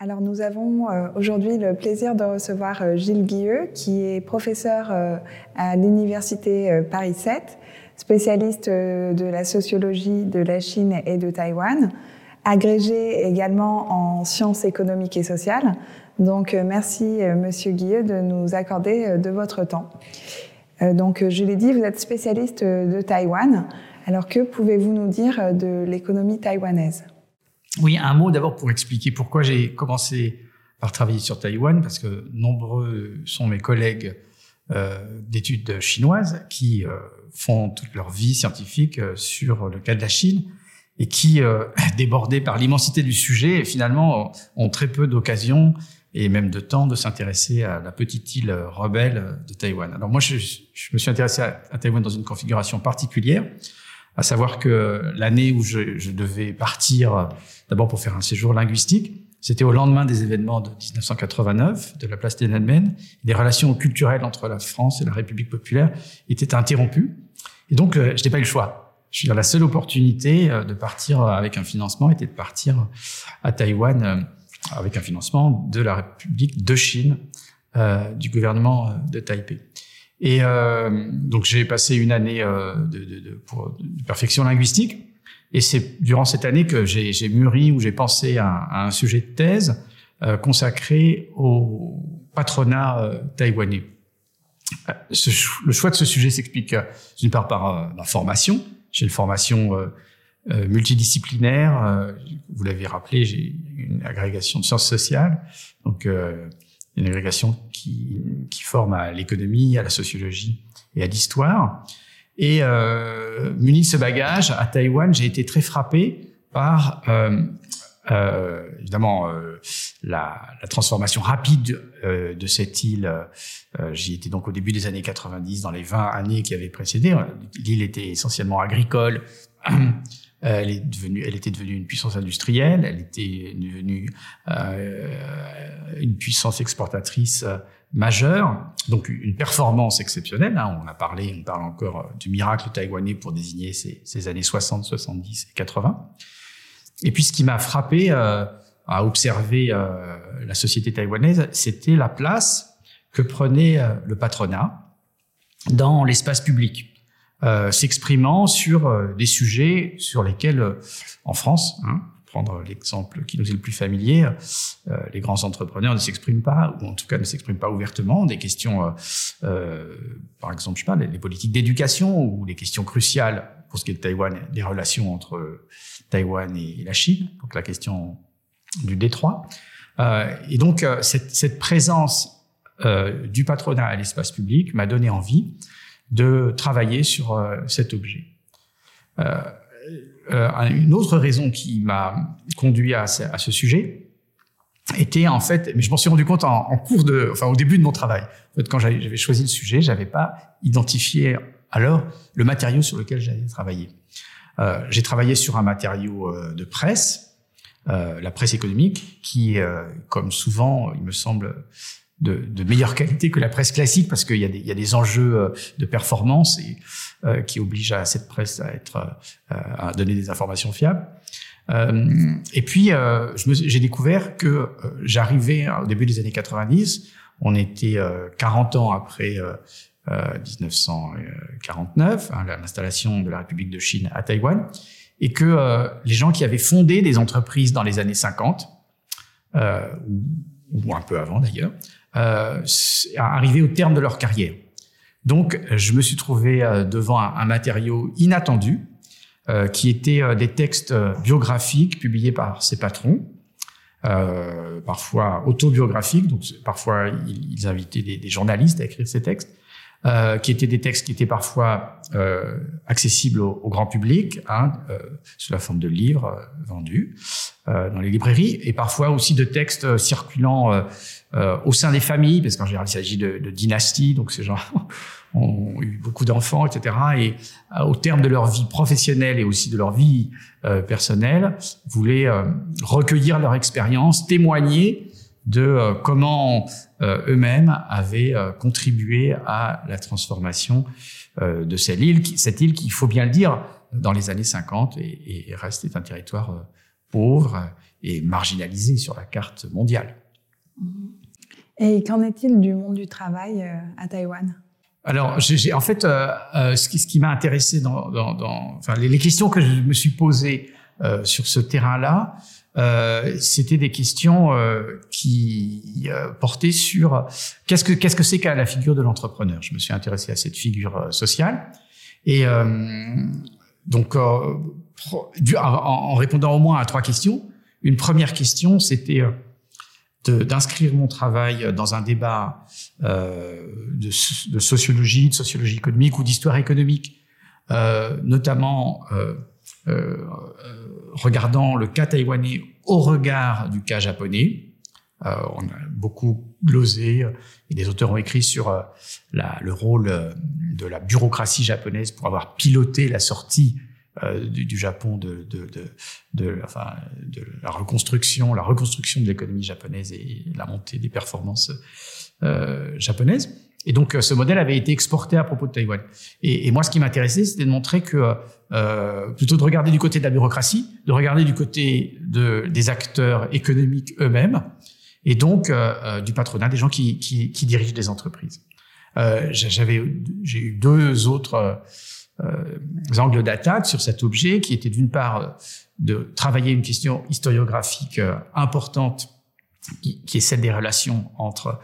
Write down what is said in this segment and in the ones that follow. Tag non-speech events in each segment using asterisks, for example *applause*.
Alors nous avons euh, aujourd'hui le plaisir de recevoir euh, Gilles Guilleux, qui est professeur euh, à l'Université Paris 7, spécialiste de la sociologie de la Chine et de Taïwan, agrégé également en sciences économiques et sociales. Donc merci Monsieur Guilleux de nous accorder de votre temps. Donc je l'ai dit, vous êtes spécialiste de Taïwan. Alors que pouvez-vous nous dire de l'économie taïwanaise? Oui, un mot d'abord pour expliquer pourquoi j'ai commencé par travailler sur Taïwan, parce que nombreux sont mes collègues euh, d'études chinoises qui euh, font toute leur vie scientifique euh, sur le cas de la Chine et qui, *laughs* débordés par l'immensité du sujet, finalement ont très peu d'occasions et même de temps de s'intéresser à la petite île rebelle de Taïwan. Alors moi, je, je me suis intéressé à, à, Taïwan dans une configuration particulière, à savoir que l'année où je, je devais partir d'abord pour faire un séjour linguistique. C'était au lendemain des événements de 1989, de la place Tiananmen. Les relations culturelles entre la France et la République populaire étaient interrompues. Et donc, euh, je n'ai pas eu le choix. Je veux dire, la seule opportunité euh, de partir avec un financement était de partir à Taïwan euh, avec un financement de la République de Chine, euh, du gouvernement de Taipei. Et euh, donc j'ai passé une année euh, de, de, de, de perfection linguistique et c'est durant cette année que j'ai mûri ou j'ai pensé à, à, un sujet de thèse euh, consacré au patronat euh, taïwanais. Euh, ce, le choix de ce sujet s'explique d'une part par ma formation. J'ai une formation multidisciplinaire. vous l'avez rappelé, j'ai une agrégation de sciences sociales, donc une agrégation qui, qui forme à l'économie, à la sociologie et à l'histoire. Et euh, muni de ce bagage, à Taïwan, j'ai été très frappé par euh, euh, évidemment euh, la, la, transformation rapide euh, de cette île. Euh, j'y étais donc au début des années 90, dans les 20 années qui avaient précédé. L'île était essentiellement agricole. *clears throat* Elle, est devenue, elle était devenue une puissance industrielle, elle était devenue une puissance exportatrice majeure, donc une performance exceptionnelle. Hein, on a parlé, on parle encore euh, du miracle taïwanais pour désigner ces, années 60, 70 et 80. Et puis ce qui m'a frappé euh, à observer euh, la société taïwanaise, c'était la place que prenait euh, le patronat dans l'espace public, euh, s'exprimant sur des sujets sur lesquels, en France, hein, prendre l'exemple qui nous est le plus familier, euh, les grands entrepreneurs ne s'expriment pas, ou en tout cas ne s'expriment pas ouvertement, des questions, euh, euh, par exemple, je sais pas, les, politiques d'éducation ou les questions cruciales pour ce qui est de Taïwan, les relations entre Taïwan et, la Chine, donc la question du détroit. Euh, et donc cette, cette présence du patronat à l'espace public m'a donné envie de travailler sur cet objet. Euh, euh, une autre raison qui m'a conduit à, ce sujet était en fait, mais je m'en suis rendu compte en, cours de, enfin au début de mon travail. Quand j'avais choisi le sujet, j'avais pas identifié alors le matériau sur lequel j'allais travailler. Euh, J'ai travaillé sur un matériau euh, de presse, euh, la presse économique, qui, euh, comme souvent, il me semble, de, de, meilleure qualité que la presse classique parce qu'il y, a des, il y a des enjeux euh, de performance et, euh, qui obligent à cette presse à, être, euh, à donner des informations fiables. Euh, et puis, euh, j'ai découvert que j'arrivais au début des années 90, on était 40 ans après 1949, hein, l'installation de la République de Chine à Taïwan, et que les gens qui avaient fondé des entreprises dans les années 50, ou, ou un peu avant d'ailleurs, euh, arriver au terme de leur carrière. Donc, je me suis trouvé euh, devant un, matériau inattendu, euh, qui était euh, des textes biographiques publiés par ses patrons, parfois autobiographiques, donc parfois ils, invitaient des, journalistes à écrire ces textes, euh, qui étaient des textes qui étaient parfois euh, accessibles au, au, grand public, hein, euh, sous la forme de livres vendus dans les librairies, et parfois aussi de textes circulant euh, au sein des familles, parce qu'en général il s'agit de, de dynasties, donc ces gens *laughs* ont eu beaucoup d'enfants, etc. Et euh, au terme de leur vie professionnelle et aussi de leur vie euh, personnelle, voulaient euh, recueillir leur expérience, témoigner de euh, comment euh, eux-mêmes avaient contribué à la transformation de cette île, qui, cette île qui, il faut bien le dire, dans les années 50 et, et reste un territoire pauvre est marginalisé sur la carte mondiale. Et qu'en est-il du monde du travail à Taïwan? Alors, j'ai, en fait, ce qui, ce qui m'a intéressé dans, dans, dans enfin, les, les, questions que je me suis posées sur ce terrain-là, euh, c'était des questions euh, qui euh, portaient sur qu'est-ce que qu'est-ce que c'est qu'à la figure de l'entrepreneur? Je me suis intéressé à cette figure sociale et donc en, répondant au moins à trois questions. Une première question, c'était d'inscrire mon travail dans un débat de, sociologie, de sociologie économique ou d'histoire économique, notamment regardant le cas taïwanais au regard du cas japonais. Euh, on a beaucoup glosé et des auteurs ont écrit sur euh, le rôle de la bureaucratie japonaise pour avoir piloté la sortie du, Japon de, la reconstruction, la reconstruction de l'économie japonaise et la montée des performances euh, japonaises. Et donc, ce modèle avait été exporté à propos de Taïwan. Et, et moi, ce qui m'intéressait, c'était de montrer que euh, plutôt de regarder du côté de la bureaucratie, de regarder du côté de, des acteurs économiques eux-mêmes, et donc euh, euh, du patronat, des gens qui, qui, qui dirigent des entreprises. Euh, j'avais, j'ai eu deux autres angles d'attaque sur cet objet, qui était d'une part de travailler une question historiographique importante, qui, qui, est celle des relations entre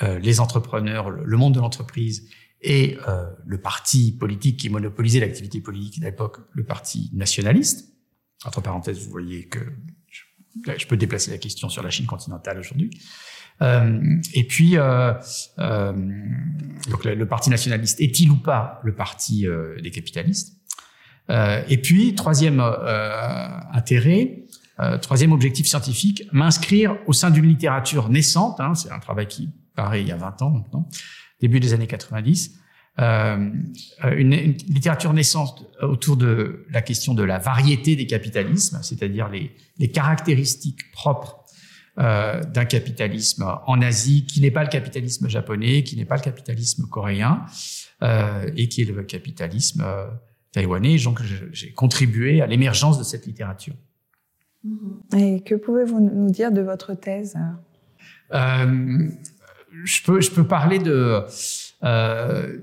les entrepreneurs, le monde de l'entreprise et euh, le parti politique qui monopolisait l'activité politique à l'époque, le parti nationaliste. Entre parenthèses, vous voyez que je, peux déplacer la question sur la Chine continentale aujourd'hui. Euh, et puis, euh, euh donc le, le, parti nationaliste est-il ou pas le parti euh, des capitalistes? Euh, Et puis, troisième intérêt, troisième objectif scientifique, m'inscrire au sein d'une littérature naissante. Hein, C'est un travail qui paraît il y a 20 ans maintenant début des années 90, euh, une, une, littérature naissante autour de la question de la variété des capitalismes, c'est-à-dire les, les, caractéristiques propres euh, d'un capitalisme en Asie qui n'est pas le capitalisme japonais, qui n'est pas le capitalisme coréen, euh, et qui est le capitalisme euh, taïwanais. Donc j'ai contribué à l'émergence de cette littérature. Et que pouvez-vous nous dire de votre thèse? Euh, je peux, je peux parler de euh,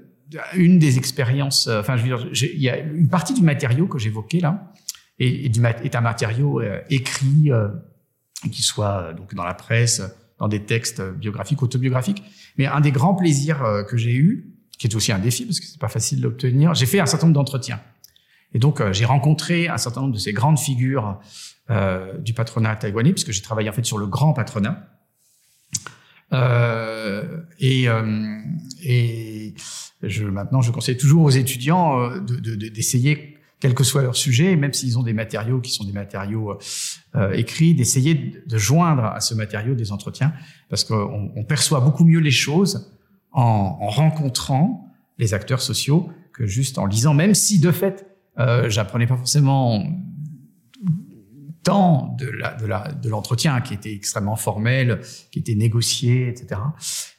une des expériences. Euh, enfin, je veux dire, il y a une partie du matériau que j'évoquais là et, et du, est un matériau euh, écrit euh, qui soit euh, donc dans la presse, dans des textes biographiques, autobiographiques. Mais un des grands plaisirs que j'ai eu, qui est aussi un défi parce que c'est pas facile d'obtenir, j'ai fait un certain nombre d'entretiens. Et donc j'ai rencontré un certain nombre de ces grandes figures du patronat taïwanais, puisque j'ai travaillé en fait sur le grand patronat. Euh, et, euh, et je, maintenant, je conseille toujours aux étudiants euh, d'essayer, de, de, quel que soit leur sujet, même s'ils ont des matériaux qui sont des matériaux écrits, d'essayer de, joindre à ce matériau des entretiens, parce qu'on on perçoit beaucoup mieux les choses en, en, rencontrant les acteurs sociaux que juste en lisant, même si de fait, j'apprenais pas forcément temps de l'entretien qui était extrêmement formel, qui était négocié, etc.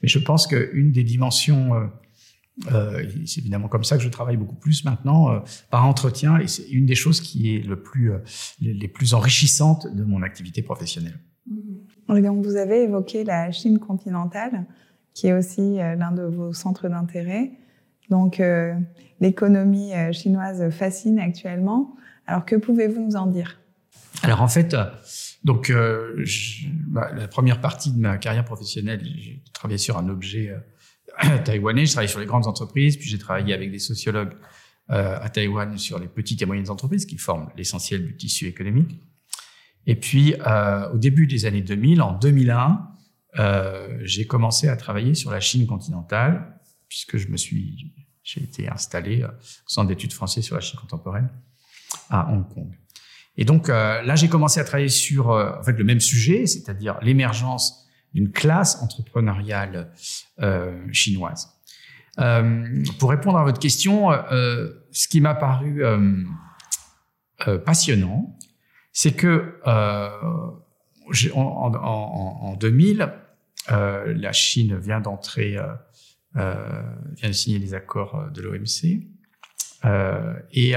Mais je pense qu'une des dimensions, euh, euh, c'est évidemment comme ça que je travaille beaucoup plus maintenant, euh, par entretien, et c'est une des choses qui est le plus, les, plus enrichissantes de mon activité professionnelle. Donc vous avez évoqué la Chine continentale, qui est aussi l'un de vos centres d'intérêt. Donc l'économie chinoise fascine actuellement. Alors que pouvez-vous nous en dire? Alors en fait, euh, donc euh, je, bah, la première partie de ma carrière professionnelle, j'ai travaillé sur un objet euh, *clears throat* taïwanais, j'ai travaillé sur les grandes entreprises, puis j'ai travaillé avec des sociologues à Taïwan sur les petites et moyennes entreprises qui forment l'essentiel du tissu économique. Et puis au début des années 2000, en 2001, j'ai commencé à travailler sur la Chine continentale, puisque je me suis, j'ai été installé au centre d'études français sur la Chine contemporaine à Hong Kong. Et donc euh, là, j'ai commencé à travailler sur euh, en fait le même sujet, c'est-à-dire l'émergence d'une classe entrepreneuriale euh, chinoise. Pour répondre à votre question, ce qui m'a paru passionnant, c'est que en, 2000, la Chine vient d'entrer, vient de signer les accords de l'OMC, et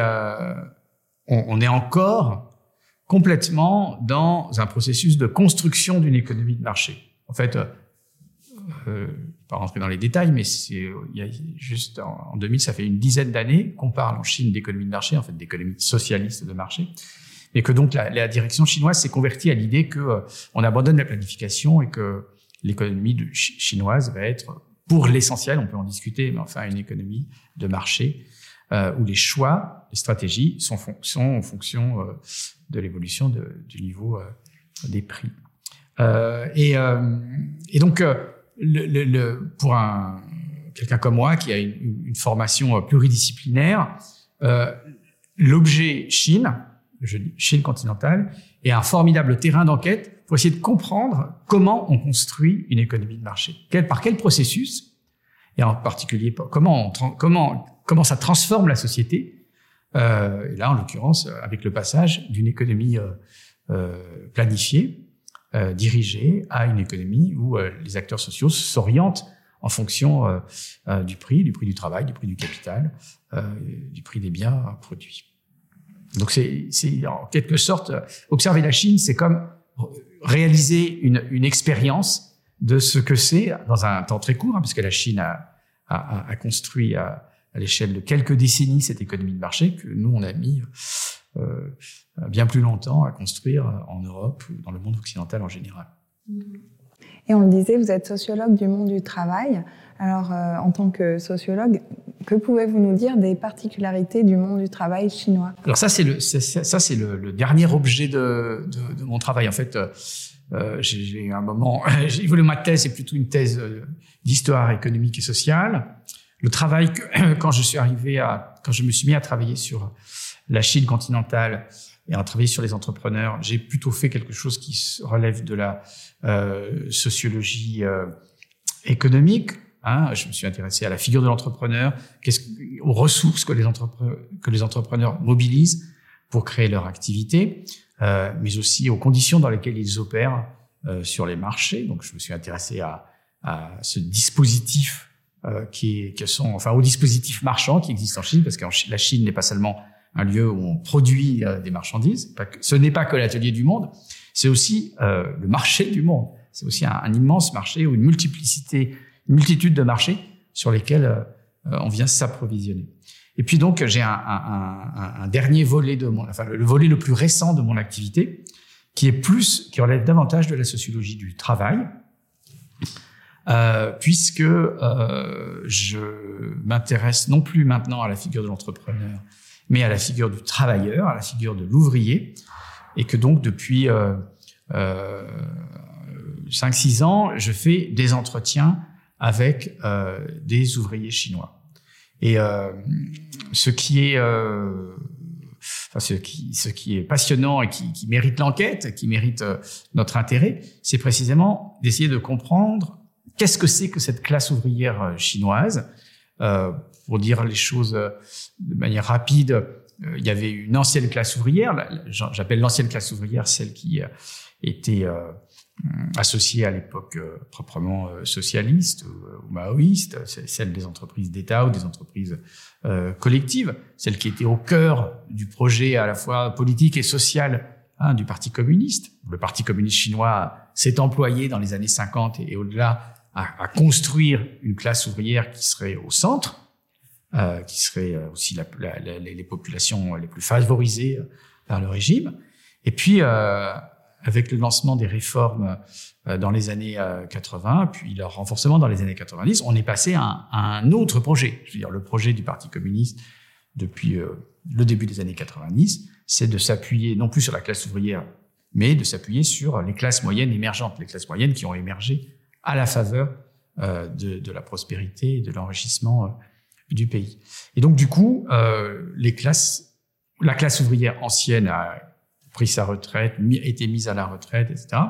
on, on, est encore complètement dans un processus de construction d'une économie de marché. En fait, euh, euh pas rentrer dans les détails, mais c'est il y a juste en, 2000, ça fait une dizaine d'années qu'on parle en Chine d'économie de marché, en fait d'économie socialiste de marché, et que donc la, la direction chinoise s'est convertie à l'idée que euh, on abandonne la planification et que l'économie chinoise va être, pour l'essentiel, on peut en discuter, mais enfin une économie de marché euh, où les choix, les stratégies sont, en fonction euh, de l'évolution du niveau euh, des prix. Euh, et, donc, pour un quelqu'un comme moi qui a une, formation pluridisciplinaire, l'objet Chine, je dis Chine continentale, est un formidable terrain d'enquête pour essayer de comprendre comment on construit une économie de marché. Par quel processus, et en particulier comment, comment comment ça transforme la société. Euh, et là, en l'occurrence, avec le passage d'une économie euh, euh planifiée, euh, dirigée, à une économie où euh, les acteurs sociaux s'orientent en fonction du prix, du prix du travail, du prix du capital, du prix des biens produits. Donc c'est, en quelque sorte, observer la Chine, c'est comme réaliser une, une expérience de ce que c'est dans un temps très court, hein, parce que la Chine a, a, a construit, à l'échelle de quelques décennies cette économie de marché que nous, on a mis euh, bien plus longtemps à construire en Europe ou dans le monde occidental en général. Et on le disait, vous êtes sociologue du monde du travail. Alors, euh, en tant que sociologue, que pouvez-vous nous dire des particularités du monde du travail chinois? Alors ça, c'est le, ça, c'est le, le, dernier objet de, de, de, mon travail. En fait, euh, j'ai un moment, *laughs* j'ai voulu ma thèse, c'est plutôt une thèse euh, d'histoire économique et sociale le travail que, *clears throat* quand je suis arrivé à, quand je me suis mis à travailler sur la Chine continentale et à travailler sur les entrepreneurs, j'ai plutôt fait quelque chose qui relève de la euh, sociologie euh, économique. Hein. Je me suis intéressé à la figure de l'entrepreneur, aux ressources que les, que les entrepreneurs mobilisent pour créer leur activité, euh, mais aussi aux conditions dans lesquelles ils opèrent euh, sur les marchés. Donc, je me suis intéressé à, à ce dispositif euh, qui, qui, sont, enfin, aux dispositifs marchands qui existent en Chine, parce que la Chine n'est pas seulement un lieu où on produit euh, des marchandises. ce n'est pas que l'atelier du monde, c'est aussi euh, le marché du monde. C'est aussi un, immense marché ou une multiplicité, une multitude de marchés sur lesquels on vient s'approvisionner. Et puis donc j'ai un, un, un, dernier volet de mon, enfin le volet le plus récent de mon activité, qui est plus, qui relève davantage de la sociologie du travail, euh, puisque euh, je m'intéresse non plus maintenant à la figure de l'entrepreneur, mais à la figure du travailleur, à la figure de l'ouvrier, et que donc depuis euh, euh, 5-6 ans, je fais des entretiens avec euh, des ouvriers chinois. Et euh, ce qui est Enfin, ce, qui, ce qui est passionnant et qui, qui mérite l'enquête, qui mérite notre intérêt, c'est précisément d'essayer de comprendre Qu'est-ce que c'est que cette classe ouvrière euh, chinoise. Euh, Pour dire les choses euh, de manière rapide, euh, il y avait une ancienne classe ouvrière, j'appelle l'ancienne classe ouvrière celle qui était associée à l'époque proprement socialiste ou, maoïste, celle des entreprises d'État ou des entreprises collectives, celle qui était au cœur du projet à la fois politique et social hein, du Parti communiste. Le Parti communiste chinois s'est employé dans les années 50 et au-delà à, à, construire une classe ouvrière qui serait au centre, euh, qui serait euh, aussi la, la, les populations les plus favorisées euh, par le régime. Et puis, euh, avec le lancement des réformes euh, dans les années 80, puis leur renforcement dans les années 90, on est passé à un, autre projet. Je veux dire, le projet du Parti communiste depuis le début des années 90, c'est de s'appuyer non plus sur la classe ouvrière, mais de s'appuyer sur les classes moyennes émergentes, les classes moyennes qui ont émergé à la faveur euh, de, de, la prospérité et de l'enrichissement euh, du pays. Et donc du coup, euh, les classes, la classe ouvrière ancienne a pris sa retraite, été mise à la retraite, etc.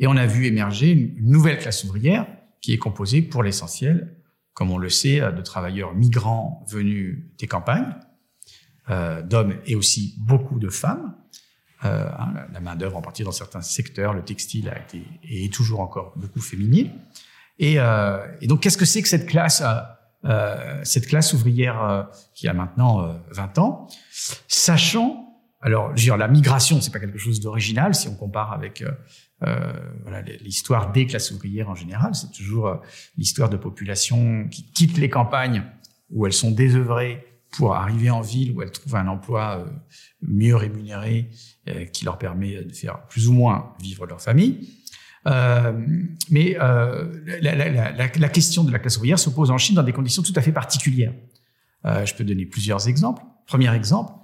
Et on a vu émerger une nouvelle classe ouvrière qui est composée pour l'essentiel, comme on le sait, de travailleurs migrants venus des campagnes, euh, d'hommes et aussi beaucoup de femmes, euh, hein, la, main d'œuvre en partie dans certains secteurs, le textile a été et est toujours encore beaucoup féminine. Et, euh, et donc, qu'est-ce que c'est que cette classe, euh, cette classe ouvrière qui a maintenant 20 ans, sachant Alors, je veux dire, la migration, c'est pas quelque chose d'original si on compare avec euh, voilà, l'histoire des classes ouvrières en général. C'est toujours l'histoire de populations qui quittent les campagnes où elles sont désœuvrées pour arriver en ville où elles trouvent un emploi mieux rémunéré qui leur permet de faire plus ou moins vivre leur famille. Euh, mais euh, la, la, la, la, question de la classe ouvrière se pose en Chine dans des conditions tout à fait particulières. Euh, je peux donner plusieurs exemples. Premier exemple,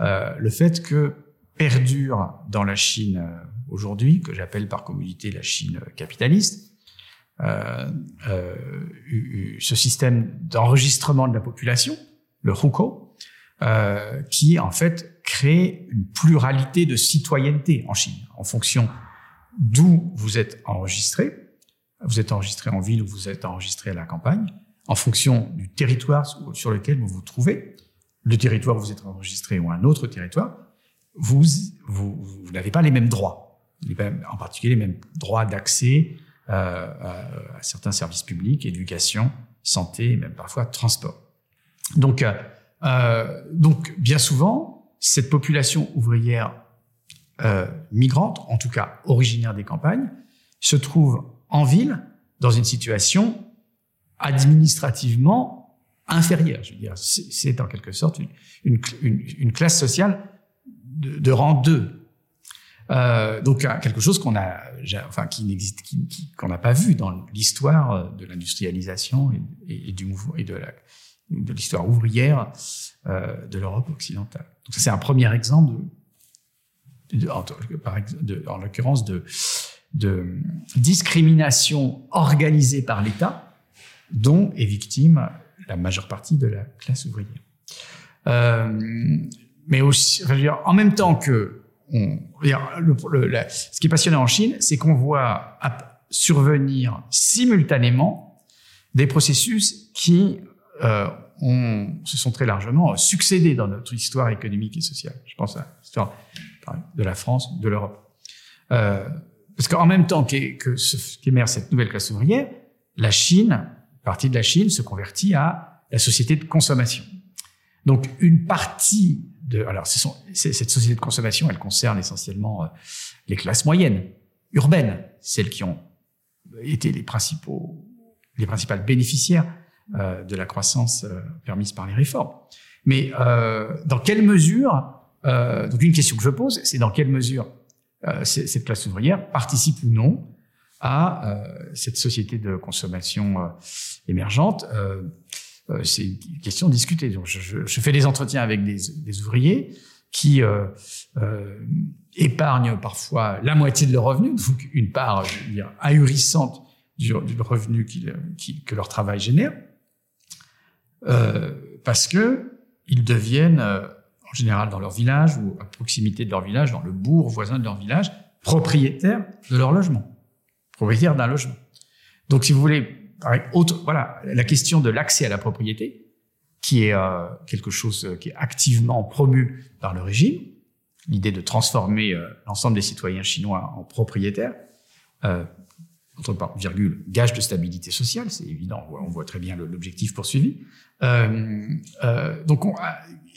euh, le fait que perdure dans la Chine euh, aujourd'hui, que j'appelle par communauté la Chine capitaliste, euh, ce système d'enregistrement de la population, le Hukou, qui en fait crée une pluralité de citoyenneté en Chine en fonction d'où vous êtes enregistré. Vous êtes enregistré en ville ou vous êtes enregistré à la campagne, en fonction du territoire sur lequel vous vous trouvez, le territoire où vous êtes enregistré ou un autre territoire, vous, vous, vous n'avez pas les mêmes droits, en particulier les mêmes droits d'accès euh, à, à, certains services publics, éducation, santé, même parfois transport. Donc, euh, euh donc bien souvent, cette population ouvrière euh, migrantes, en tout cas originaires des campagnes, se trouvent en ville dans une situation administrativement inférieure. Je veux dire, c'est en quelque sorte une, classe sociale de, rang 2. Euh, donc quelque chose qu'on a, enfin qui n'existe, qu'on n'a pas vu dans l'histoire de l'industrialisation et, du mouvement et de l'histoire ouvrière euh, de l'Europe occidentale. Donc c'est un premier exemple de en l'occurrence de, de discrimination organisée par l'État, dont est victime la majeure partie de la classe ouvrière. Euh, mais aussi, en même temps que on, le, le, ce qui est passionnant en Chine, c'est qu'on voit survenir simultanément des processus qui euh, ont, se sont très largement succédés dans notre histoire économique et sociale. Je pense à l'histoire de la France, de l'Europe. Euh, parce qu'en même temps qu'émerge cette nouvelle classe ouvrière, la Chine, partie de la Chine, se convertit à la société de consommation. Donc une partie de, alors ce sont, cette société de consommation, elle concerne essentiellement euh, les classes moyennes, urbaines, celles qui ont été les principaux, les principales bénéficiaires euh, de la croissance euh, permise par les réformes. Mais euh, dans quelle mesure euh, donc une question que je pose, c'est dans quelle mesure euh, cette classe ouvrière participe ou non à euh, cette société de consommation euh, émergente. Euh, c'est une question discutée. Donc je, je, je, fais des entretiens avec des, des ouvriers qui épargnent parfois la moitié de leur revenu, une part je veux dire, ahurissante du, du revenu qu qu que leur travail génère, parce que ils deviennent en général dans leur village ou à proximité de leur village, dans le bourg voisin de leur village, propriétaires de leur logement, propriétaires d'un logement. Donc, si vous voulez, voilà, la question de l'accès à la propriété, qui est euh, quelque chose qui est activement promu par le régime, l'idée de transformer euh, l'ensemble des citoyens chinois en propriétaires, euh, entre virgule, gage de stabilité sociale, c'est évident, on voit, très bien l'objectif poursuivi. Euh, euh, donc, on,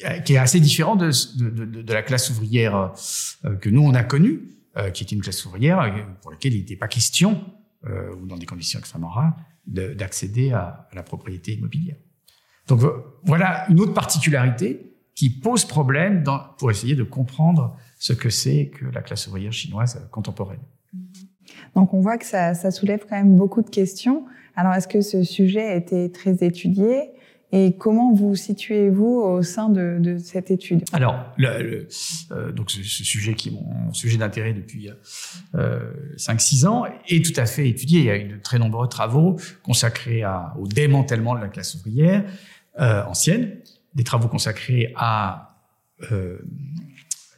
euh, qui est assez différent de, de, la classe ouvrière euh, que nous on a connue, euh, qui était une classe ouvrière pour laquelle il n'était pas question, ou dans des conditions extrêmement rares, d'accéder à, la propriété immobilière. Donc voilà une autre particularité qui pose problème pour essayer de comprendre ce que c'est que la classe ouvrière chinoise contemporaine. Donc on voit que ça soulève quand même beaucoup de questions. Alors est-ce que ce sujet a été très étudié? Et comment vous situez-vous au sein de, de, cette étude? Alors, le, le, euh, donc ce, ce, sujet qui est mon sujet d'intérêt depuis euh, 5-6 ans est tout à fait étudié. Il y a eu de très nombreux travaux consacrés à, au démantèlement de la classe ouvrière euh, ancienne, des travaux consacrés à euh,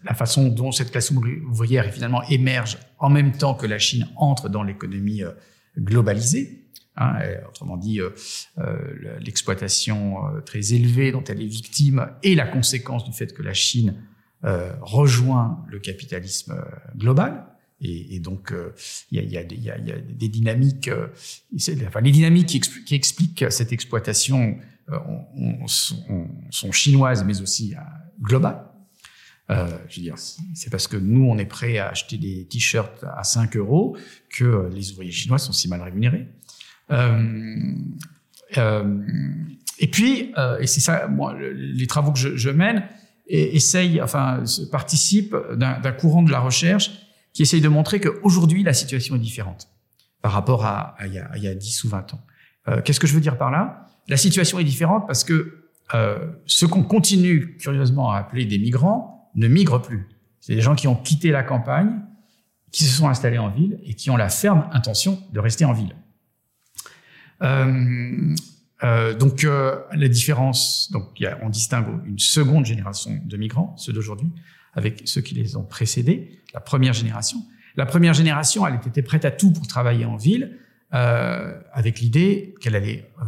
la façon dont cette classe ouvrière finalement émerge en même temps que la Chine entre dans l'économie euh, globalisée. Hein, autrement dit, euh, euh, l'exploitation euh, très élevée dont elle est victime et la conséquence du fait que la Chine rejoint le capitalisme global. Et, donc, il y, a, des dynamiques, les dynamiques qui, expli qui expliquent cette exploitation on, on, sont, chinoises, mais aussi globales. Je veux dire, c'est parce que nous, on est prêt à acheter des t-shirts à 5 euros que les ouvriers chinois sont si mal rémunérés. Euh, euh, et puis, euh, et c'est ça, moi, les travaux que je, mène et, essayent, enfin, participent d'un courant de la recherche qui essaye de montrer qu'aujourd'hui, la situation est différente par rapport à, il, y a, il y a 10 ou 20 ans. Qu'est-ce que je veux dire par là? La situation est différente parce que euh, ce qu'on continue curieusement à appeler des migrants ne migrent plus. C'est des gens qui ont quitté la campagne, qui se sont installés en ville et qui ont la ferme intention de rester en ville. Euh, euh, donc euh, la différence, donc y a, on distingue une seconde génération de migrants, ceux d'aujourd'hui, avec ceux qui les ont précédés, la première génération. La première génération, elle était prête à tout pour travailler en ville, euh, avec l'idée qu'elle allait euh,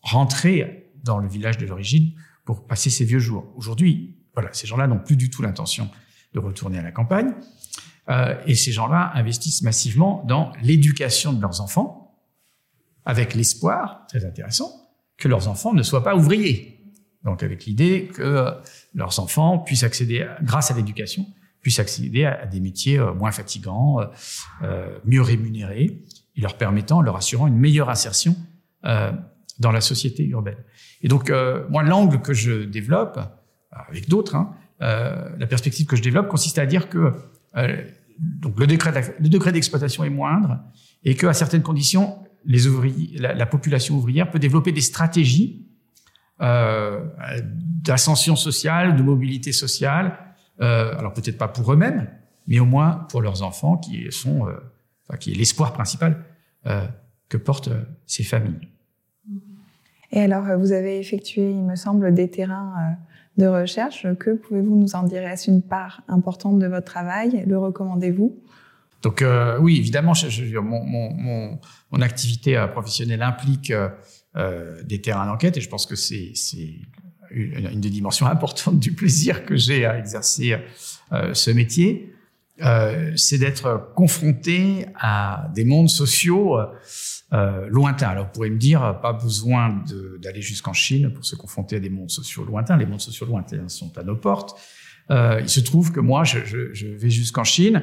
rentrer dans le village de l'origine pour passer ses vieux jours. Aujourd'hui, voilà, ces gens-là n'ont plus du tout l'intention de retourner à la campagne, euh, et ces gens-là investissent massivement dans l'éducation de leurs enfants, avec l'espoir, très intéressant, que leurs enfants ne soient pas ouvriers. Donc avec l'idée que leurs enfants puissent accéder, grâce à l'éducation, puissent accéder à, des métiers euh, moins fatigants, euh, euh, mieux rémunérés, et leur permettant, leur assurant une meilleure insertion euh, dans la société urbaine. Et donc, euh, moi, l'angle que je développe, avec d'autres, hein, euh, la perspective que je développe consiste à dire que donc le, degré le degré d'exploitation est moindre et qu'à certaines conditions, la, la, population ouvrière peut développer des stratégies euh, d'ascension sociale, de mobilité sociale. Euh, alors peut-être pas pour eux-mêmes, mais au moins pour leurs enfants, qui sont, euh, qui est l'espoir principal que portent ces familles. Et alors, vous avez effectué, il me semble, des terrains de recherche. Que pouvez-vous nous en dire? Est-ce une part importante de votre travail? Le recommandez-vous? Donc euh, oui, évidemment, je, je, mon, mon, mon, activité euh, professionnelle implique euh, euh, des terrains d'enquête et je pense que c'est une, une, des dimensions *laughs* importantes du plaisir que j'ai à exercer euh, ce métier. Euh, c'est d'être confronté à des mondes sociaux lointains. Alors, vous pourrez me dire, pas besoin d'aller jusqu'en Chine pour se confronter à des mondes sociaux lointains. Les mondes sociaux lointains sont à nos portes. il se trouve que moi, je, je, vais jusqu'en Chine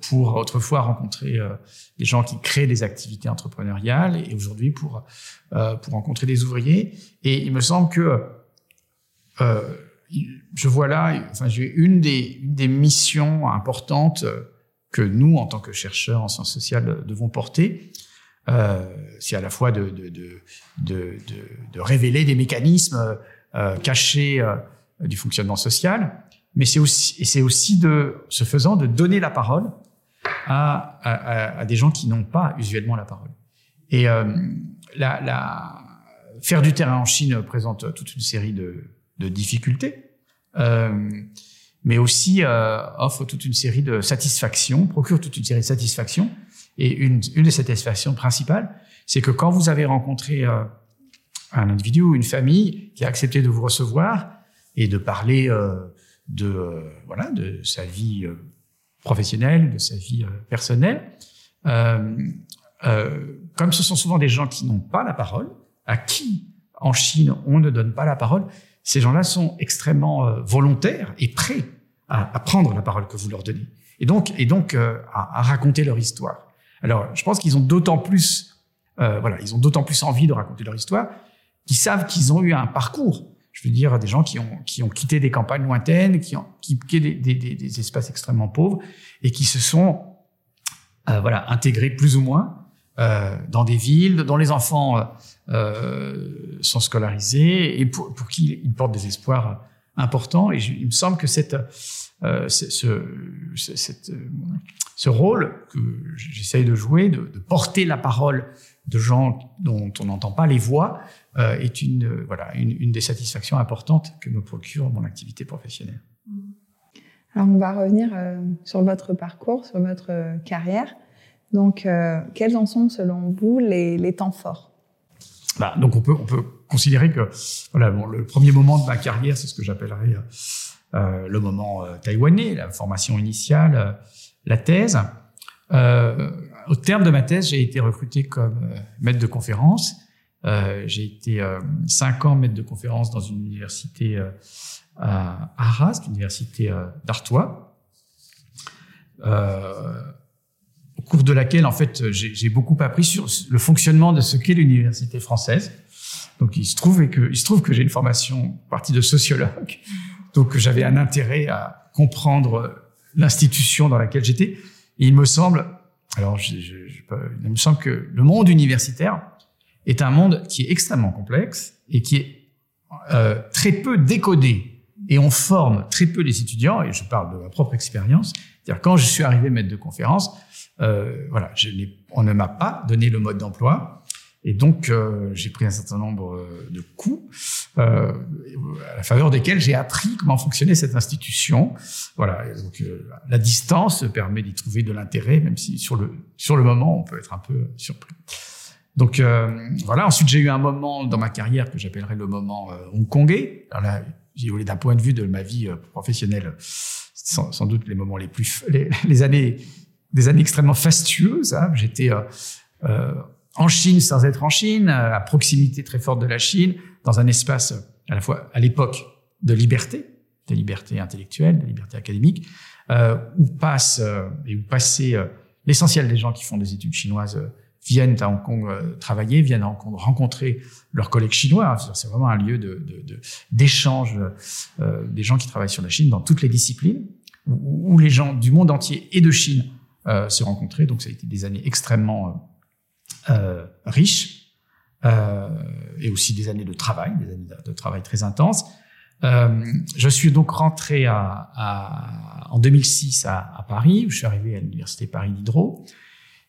pour autrefois rencontrer euh, des gens qui créent des activités entrepreneuriales et aujourd'hui pour pour rencontrer des ouvriers. Et il me semble que je vois là, enfin, une des, des missions importantes que nous, en tant que chercheurs en sciences sociales, devons porter. Euh, c'est à la fois de, de, de, de, de révéler des mécanismes euh, cachés euh, du fonctionnement social, mais c'est aussi, et c'est aussi de, ce faisant, de donner la parole à, à, à des gens qui n'ont pas usuellement la parole. Et euh, la, la, faire du terrain en Chine présente toute une série de, de difficultés, euh, mais aussi euh, offre toute une série de satisfactions, procure toute une série de satisfactions. Et une, une des satisfactions principales, c'est que quand vous avez rencontré euh, un individu ou une famille qui a accepté de vous recevoir et de parler euh, de euh, voilà de sa vie euh, professionnelle, de sa vie euh, personnelle. comme ce sont souvent des gens qui n'ont pas la parole, à qui en Chine on ne donne pas la parole, ces gens-là sont extrêmement volontaires et prêts à, prendre la parole que vous leur donnez, et donc et donc à, raconter leur histoire. Alors, je pense qu'ils ont d'autant plus, voilà, ils ont d'autant plus envie de raconter leur histoire qu'ils savent qu'ils ont eu un parcours je veux dire des gens qui ont qui ont quitté des campagnes lointaines, qui ont qui quitté des, des, des, espaces extrêmement pauvres et qui se sont euh, voilà intégrés plus ou moins euh, dans des villes dont les enfants euh, sont scolarisés et pour, pour qui ils portent des espoirs importants. Et je, il me semble que cette euh, ce, ce, cette, euh, ce rôle que j'essaye de jouer, de, de porter la parole de gens dont on n'entend pas les voix, euh, est une, euh, voilà, une, une, des satisfactions importantes que me procure mon activité professionnelle. Alors, on va revenir euh, sur votre parcours, sur votre carrière. Donc, quels en sont, selon vous, les, les temps forts? Bah, Donc, on peut, on peut considérer que voilà, bon, le premier moment de ma carrière, c'est ce que j'appellerais euh, le moment taïwanais, la formation initiale, la thèse. au terme de ma thèse, j'ai été recruté comme maître de conférence euh, j'ai été euh, cinq ans maître de conférence dans une université euh, à Arras, l'université d'Artois, au cours de laquelle, en fait, j'ai beaucoup appris sur le fonctionnement de ce qu'est l'université française. Donc, il se trouve que, il se trouve que j'ai une formation partie de sociologue, donc j'avais un intérêt à comprendre l'institution dans laquelle j'étais. Et il me semble, alors, je, je, il me semble que le monde universitaire est un monde qui est extrêmement complexe et qui est euh, très peu décodé. Et on forme très peu les étudiants, et je parle de ma propre expérience. C'est-à-dire quand je suis arrivé maître de conférence, euh, voilà, je on ne m'a pas donné le mode d'emploi. Et donc, euh, j'ai pris un certain nombre euh, de coups euh, à la faveur desquels j'ai appris comment fonctionnait cette institution. Voilà, donc euh, la distance permet d'y trouver de l'intérêt, même si sur le sur le moment on peut être un peu surpris. Donc euh, voilà. Ensuite, j'ai eu un moment dans ma carrière que j'appellerais le moment hongkongais. Alors là, d'un point de vue de ma vie professionnelle, sans, sans, doute les moments les plus les, *laughs* les années des années extrêmement fastueuses. Hein. J'étais euh, en Chine sans être en Chine, à proximité très forte de la Chine, dans un espace à la fois à l'époque de liberté, de liberté intellectuelle, de liberté académique, euh, où passe euh, et où passer euh, l'essentiel des gens qui font des études chinoises euh, viennent à Hong Kong travailler, viennent à Hong Kong rencontrer leurs collègues chinois. C'est vraiment un lieu de d'échange de, des gens qui travaillent sur la Chine dans toutes les disciplines, où, où les gens du monde entier et de Chine se rencontraient. Donc ça a été des années extrêmement euh, riche euh, et aussi des années de travail, des années de, travail très intenses. Euh, je suis donc rentré à, à, en 2006 à, à, Paris, où je suis arrivé à l'université Paris Diderot.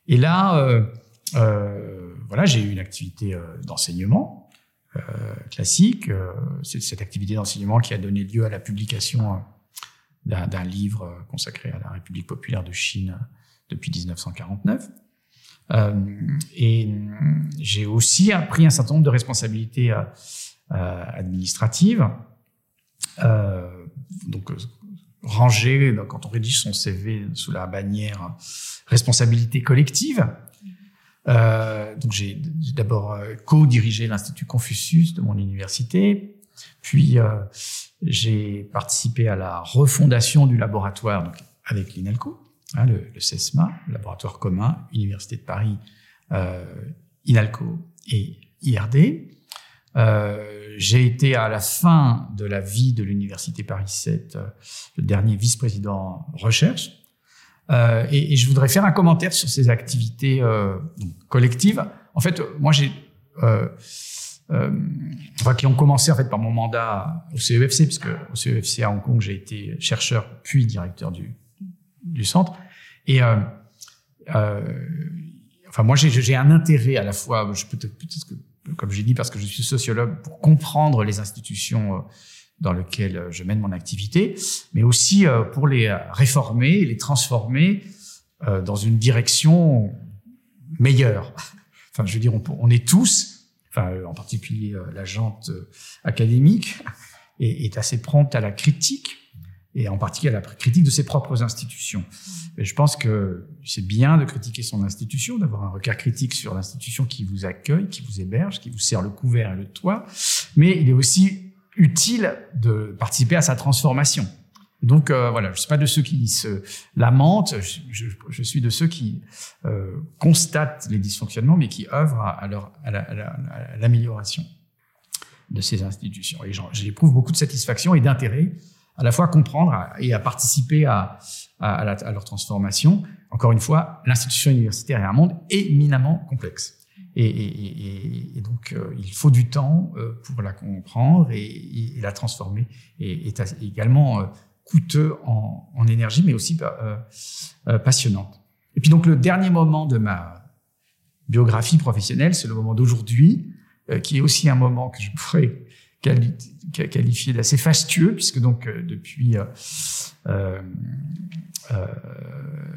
Et là, euh, euh, voilà, j'ai eu une activité d'enseignement classique. C'est cette activité d'enseignement qui a donné lieu à la publication d'un livre consacré à la République populaire de Chine depuis 1949. Euh, et j'ai aussi pris un certain nombre de responsabilités euh, euh, administratives. donc, ranger quand on rédige son CV sous la bannière responsabilité collective. Euh, donc j'ai d'abord co-dirigé l'Institut Confucius de mon université, puis euh, j'ai participé à la refondation du laboratoire donc, avec l'INALCO, Hein, le, le, CESMA, laboratoire commun, Université de Paris, euh, INALCO et IRD. Euh, j'ai été à la fin de la vie de l'Université Paris 7 euh, le dernier vice-président recherche. Euh, et, et, je voudrais faire un commentaire sur ces activités euh, collectives. En fait, moi, j'ai euh, enfin, qui ont commencé en fait par mon mandat au CEFC, puisque au CEFC à Hong Kong, j'ai été chercheur puis directeur du, du centre. Et euh, euh, enfin, moi, j'ai un intérêt à la fois, je peux peut-être, comme j'ai dit, parce que je suis sociologue, pour comprendre les institutions euh, dans lesquelles je mène mon activité, mais aussi euh, pour les réformer, les transformer dans une direction meilleure. *laughs* Enfin, je veux dire, on, est tous, en particulier la jante académique, *laughs* est, assez prompte à la critique et en particulier à la critique de ses propres institutions. Je pense que c'est bien de critiquer son institution, d'avoir un regard critique sur l'institution qui vous accueille, qui vous héberge, qui vous sert le couvert et le toit, mais il est aussi utile de participer à sa transformation. Donc euh, voilà, je suis pas de ceux qui se lamentent, je, suis de ceux qui euh, constatent les dysfonctionnements, mais qui œuvrent à, à l'amélioration de ces institutions. Et j'éprouve beaucoup de satisfaction et d'intérêt à la fois comprendre et à participer à, à, à, leur transformation. Encore une fois, l'institution universitaire est un monde éminemment complexe. Et, donc, euh, il faut du temps euh, pour la comprendre et, la transformer. Et est également euh, coûteux en, énergie, mais aussi passionnante. Et puis donc, le dernier moment de ma biographie professionnelle, c'est le moment d'aujourd'hui, qui est aussi un moment que je pourrais qualifié d'assez fastueux, puisque donc depuis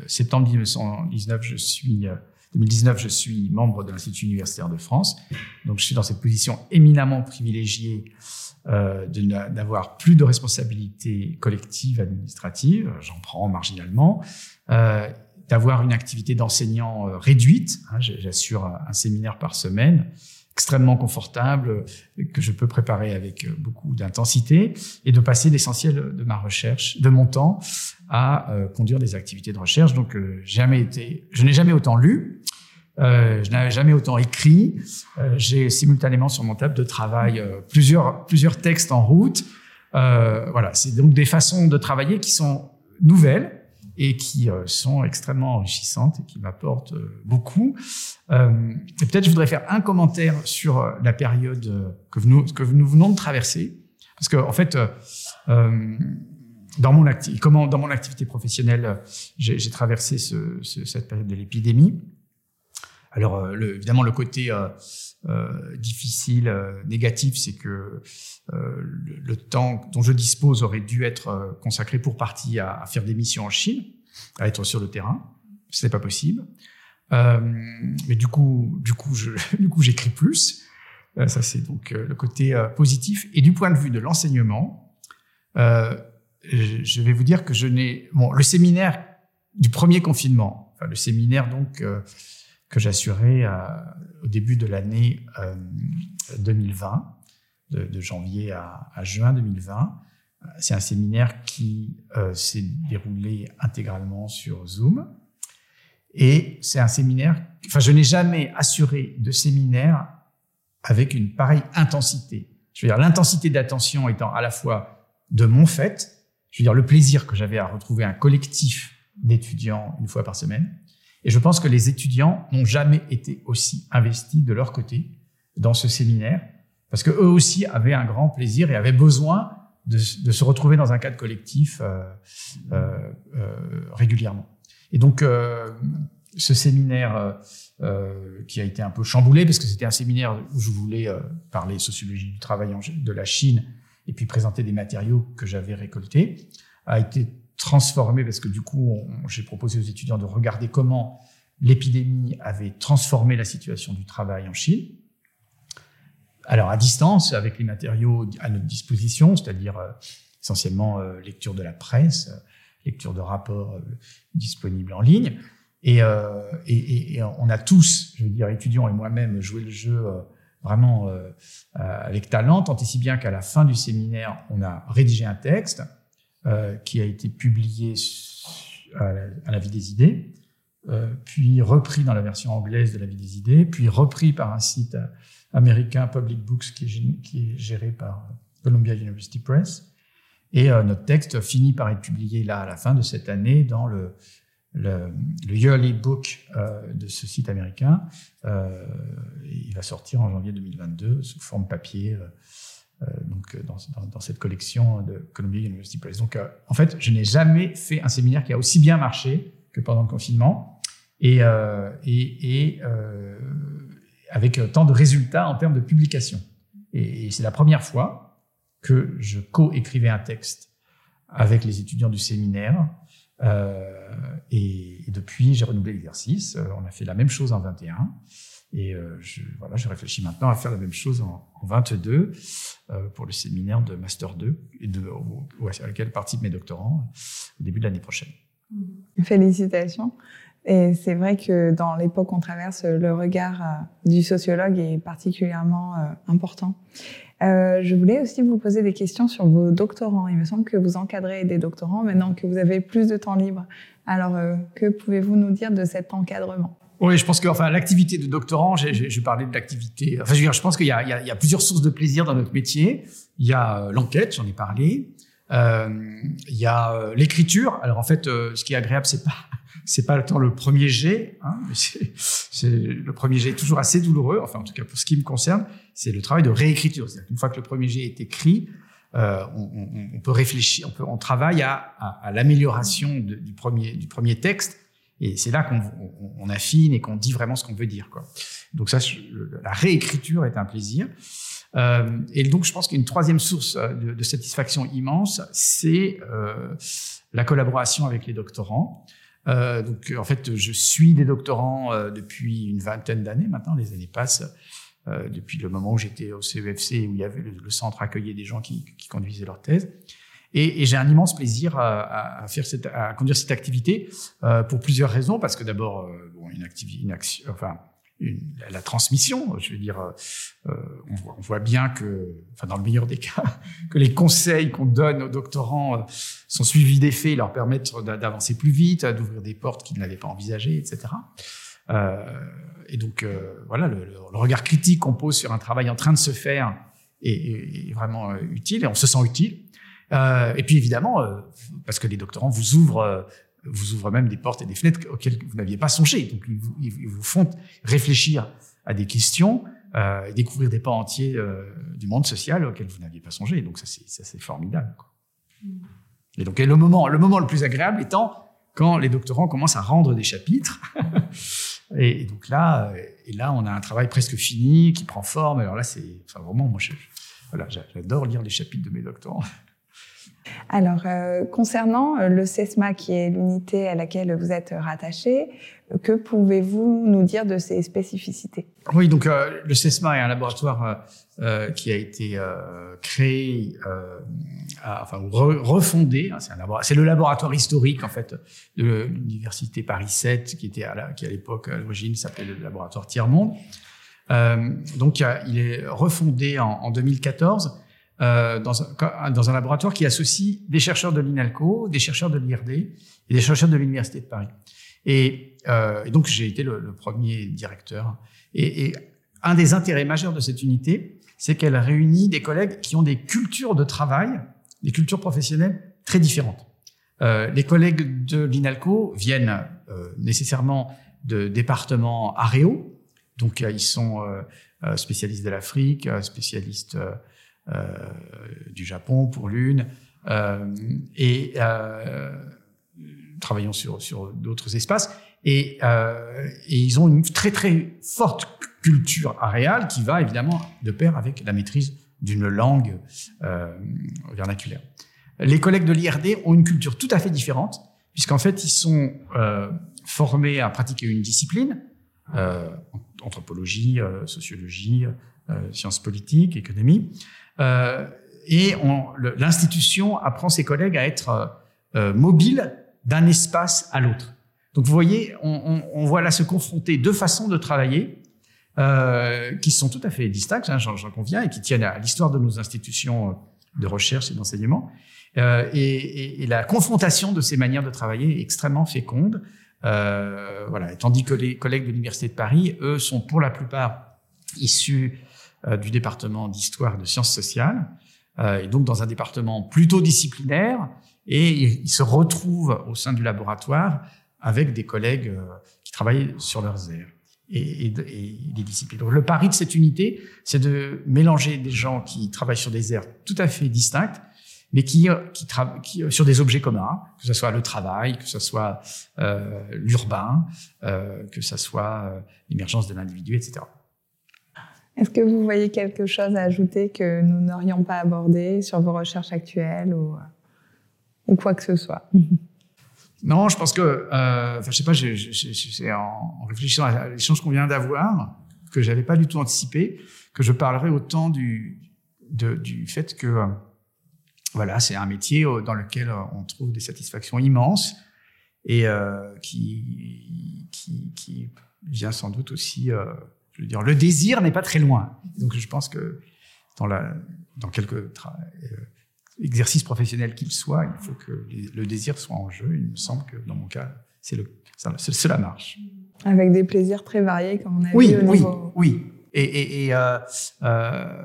septembre 1919, je suis 2019, je suis membre de l'Institut universitaire de France. Donc, je suis dans cette position éminemment privilégiée euh, d'avoir plus de responsabilités collectives administratives. J'en prends marginalement. Euh, d'avoir une activité d'enseignant réduite. Hein, J'assure un séminaire par semaine extrêmement confortable, que je peux préparer avec beaucoup d'intensité, et de passer l'essentiel de ma recherche, de mon temps, à conduire des activités de recherche. Donc, jamais été, je n'ai jamais autant lu, euh, je n'avais jamais autant écrit. Euh, j'ai simultanément sur mon table de travail euh, plusieurs, plusieurs textes en route. Euh, voilà, c'est donc des façons de travailler qui sont nouvelles et qui sont extrêmement enrichissantes et qui m'apportent beaucoup. et peut-être je voudrais faire un commentaire sur la période que nous, que nous venons de traverser, parce que en fait. dans mon, activité professionnelle, j'ai traversé ce, ce, cette période de l'épidémie. Alors euh, évidemment le côté euh, euh, difficile, négatif, c'est que le, le, temps dont je dispose aurait dû être consacré pour partie à, faire des missions en Chine, à être sur le terrain. Ce n'est pas possible. mais du coup, du coup, *laughs* du coup, j'écris plus. ça, c'est donc le côté positif. Et du point de vue de l'enseignement, je vais vous dire que je n'ai bon le séminaire du premier confinement, le séminaire donc que j'assurais au début de l'année 2020, euh, de, janvier à, juin 2020. C'est un séminaire qui euh, s'est déroulé intégralement sur Zoom. Et c'est un séminaire, enfin, je n'ai jamais assuré de séminaire avec une pareille intensité. Je veux dire, l'intensité d'attention étant à la fois de mon fait, je veux dire, le plaisir que j'avais à retrouver un collectif d'étudiants une fois par semaine, et je pense que les étudiants n'ont jamais été aussi investis de leur côté dans ce séminaire, parce que eux aussi avaient un grand plaisir et avaient besoin de, se retrouver dans un cadre collectif euh, euh, euh régulièrement. Et donc, euh, ce séminaire euh, qui a été un peu chamboulé, parce que c'était un séminaire où je voulais parler sociologie du travail de la Chine et puis présenter des matériaux que j'avais récoltés, a été transformé parce que du coup, j'ai proposé aux étudiants de regarder comment l'épidémie avait transformé la situation du travail en Chine. Alors à distance, avec les matériaux à notre disposition, c'est-à-dire euh, essentiellement euh, lecture de la presse, euh, lecture de rapports disponibles en ligne. Et, et, et, on a tous, je veux dire, étudiants et moi-même, joué le jeu vraiment avec talent, tant et si bien qu'à la fin du séminaire, on a rédigé un texte euh, qui a été publié à la, Vie des idées, euh, puis repris dans la version anglaise de la Vie des idées, puis repris par un site américain, Public Books, qui est, géré par Columbia University Press. Et euh, notre texte finit par être publié là à la fin de cette année dans le, yearly book euh, de ce site américain. Euh, il va sortir en janvier 2022 sous forme papier. Euh, donc euh, dans, dans, dans, cette collection de Columbia University Press. Donc, euh, en fait, je n'ai jamais fait un séminaire qui a aussi bien marché que pendant le confinement et, et, et avec tant de résultats en termes de publication. Et, c'est la première fois que je co-écrivais un texte avec les étudiants du séminaire. Euh, et, et, depuis, j'ai renouvelé l'exercice. on a fait la même chose en 21. Et euh, je, voilà, je réfléchis maintenant à faire la même chose en, en 22 euh, pour le séminaire de Master 2 et de, lequel participent mes doctorants au début de l'année prochaine. Félicitations. Et c'est vrai que dans l'époque qu'on traverse, le regard euh, du sociologue est particulièrement euh, important. Euh, je voulais aussi vous poser des questions sur vos doctorants. Il me semble que vous encadrez des doctorants maintenant que vous avez plus de temps libre. Alors, euh, que pouvez-vous nous dire de cet encadrement? Oui, je pense que enfin l'activité de doctorant, j'ai parlé de l'activité. Enfin, je, veux dire, je pense qu'il y, y, y, a plusieurs sources de plaisir dans notre métier. Il y a euh, l'enquête, j'en ai parlé. Euh, il y a euh, l'écriture. Alors en fait, euh, ce qui est agréable, c'est pas *laughs* c'est pas tant le premier jet, hein, c'est le premier jet est toujours assez douloureux. Enfin, en tout cas pour ce qui me concerne, c'est le travail de réécriture. C'est-à-dire qu'une fois que le premier jet est écrit, euh, on, on, on, peut réfléchir, on, peut, on travaille à, à, à l'amélioration du premier du premier texte et c'est là qu'on on, affine et qu'on dit vraiment ce qu'on veut dire. Quoi. Donc ça, la réécriture est un plaisir. Euh, et donc, je pense qu'une troisième source euh, de, de satisfaction immense, c'est euh, la collaboration avec les doctorants. Euh, donc, en fait, je suis des doctorants euh, depuis une vingtaine d'années maintenant. Les années passent. Euh, depuis le moment où j'étais au CEFC, où il y avait le, le centre accueillait des gens qui, qui conduisaient leur thèse. Et, et j'ai un immense plaisir à, à, faire cette, à conduire cette activité euh, pour plusieurs raisons. Parce que d'abord, euh, bon, une activité, une action, enfin, la transmission. Je veux dire, euh, on, voit, on, voit, bien que, enfin dans le meilleur des *laughs* cas, que les conseils qu'on donne aux doctorants euh, sont suivis des faits, leur permettent d'avancer plus vite, d'ouvrir des portes qu'ils n'avaient pas envisagées, etc. Euh, et donc voilà, le, le, regard critique qu'on pose sur un travail en train de se faire est, est vraiment utile et on se sent utile. Et puis évidemment, parce que les doctorants vous ouvrent vous ouvrent même des portes et des fenêtres auxquelles vous n'aviez pas songé. Donc, ils vous, ils vous, font réfléchir à des questions euh, et découvrir des pans entiers euh, du monde social auxquels vous n'aviez pas songé. Donc, ça, c'est formidable. Quoi. Et donc, le moment, le moment le plus agréable étant quand les doctorants commencent à rendre des chapitres. *laughs* et, donc là, et là, on a un travail presque fini qui prend forme. Alors là, c'est, enfin, vraiment, moi, voilà, j'adore lire les chapitres de mes doctorants. Alors, euh, concernant euh, le CESMA, qui est l'unité à laquelle vous êtes rattaché, que pouvez-vous nous dire de ses spécificités? Oui, donc euh, le CESMA est un laboratoire qui a été créé, enfin refondé. Hein, c'est le laboratoire historique en fait de l'université Paris 7, qui était à l'époque à l'origine s'appelait le laboratoire Tiers Monde. donc, il est refondé en 2014 euh, dans, un, dans un laboratoire qui associe des chercheurs de l'INALCO, des chercheurs de l'IRD et des chercheurs de l'Université de Paris. Et, euh, donc j'ai été le, premier directeur. Et, et, un des intérêts majeurs de cette unité, c'est qu'elle réunit des collègues qui ont des cultures de travail, des cultures professionnelles très différentes. Euh, les collègues de l'INALCO viennent euh, nécessairement de départements aréaux, donc ils sont euh, spécialistes de l'Afrique, spécialistes euh, du Japon pour l'une, euh, et euh, travaillant sur, sur d'autres espaces. Et, euh, et, ils ont une très très forte culture aréale qui va évidemment de pair avec la maîtrise d'une langue euh, vernaculaire. Les collègues de l'IRD ont une culture tout à fait différente, puisqu'en fait ils sont euh, formés à pratiquer une discipline, anthropologie, sociologie, sciences politiques, économie, euh, et l'institution apprend ses collègues à être euh, euh, mobiles d'un espace à l'autre. Donc vous voyez, on, on, on, voit là se confronter deux façons de travailler euh, qui sont tout à fait distinctes, hein, j'en conviens, et qui tiennent à l'histoire de nos institutions de recherche et d'enseignement. Euh, et, et, et, la confrontation de ces manières de travailler est extrêmement féconde. Euh, voilà. tandis que les collègues de l'Université de Paris, eux, sont pour la plupart issus euh, du département d'histoire et de sciences sociales, euh, et donc dans un département plutôt disciplinaire, et ils se retrouvent au sein du laboratoire avec des collègues euh, qui travaillent sur leurs aires et des disciplines. Donc le pari de cette unité, c'est de mélanger des gens qui travaillent sur des aires tout à fait distinctes, mais qui, qui, qui sur des objets communs, que ce soit le travail, que ce soit euh, l'urbain, euh, que ce soit l'émergence de l'individu, etc. Est-ce que vous voyez quelque chose à ajouter que nous n'aurions pas abordé sur vos recherches actuelles ou, euh, ou quoi que ce soit? *laughs* Non, je pense que, euh, je sais pas, c'est en, en, réfléchissant à l'échange qu'on vient d'avoir, que j'avais pas du tout anticipé, que je parlerai autant du, du fait que, euh, voilà, c'est un métier dans lequel on trouve des satisfactions immenses et qui, qui, qui vient sans doute aussi je veux dire, le désir n'est pas très loin. Donc, je pense que dans, la, dans quelques euh, exercices professionnels qu'il soit, il faut que le désir soit en jeu. Il me semble que dans mon cas, c'est le, cela marche. Avec des plaisirs très variés, comme on a oui, vu au oui, niveau... Oui, et, et, et euh, euh,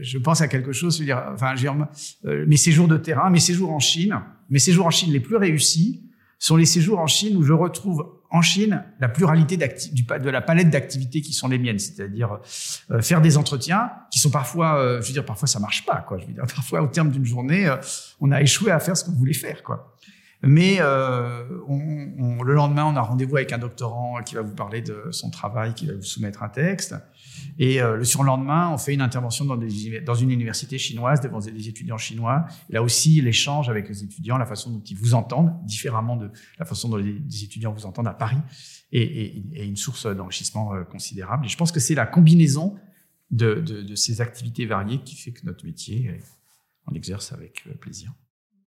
je pense à quelque chose, je veux dire, enfin, euh, mes séjours de terrain, mes séjours en Chine, mes séjours en Chine les plus réussis sont les séjours en Chine où je retrouve en Chine la pluralité de la palette d'activités qui sont les miennes, c'est-à-dire euh, faire des entretiens qui sont parfois, euh, je veux dire, parfois ça marche pas, quoi. Je veux dire, *laughs* parfois au terme d'une journée, euh, on a échoué à faire ce qu'on voulait faire, quoi. Mais le lendemain, on a rendez-vous avec un doctorant qui va vous parler de son travail, qui va vous soumettre un texte. Et euh, le surlendemain, on fait une intervention dans, une université chinoise devant des étudiants chinois. Là aussi, l'échange avec les étudiants, la façon dont ils vous entendent, différemment de la façon dont les, étudiants vous entendent à Paris, est, une source d'enrichissement euh, considérable. Et je pense que c'est la combinaison de, de, de, ces activités variées qui fait que notre métier, on l'exerce avec euh, plaisir.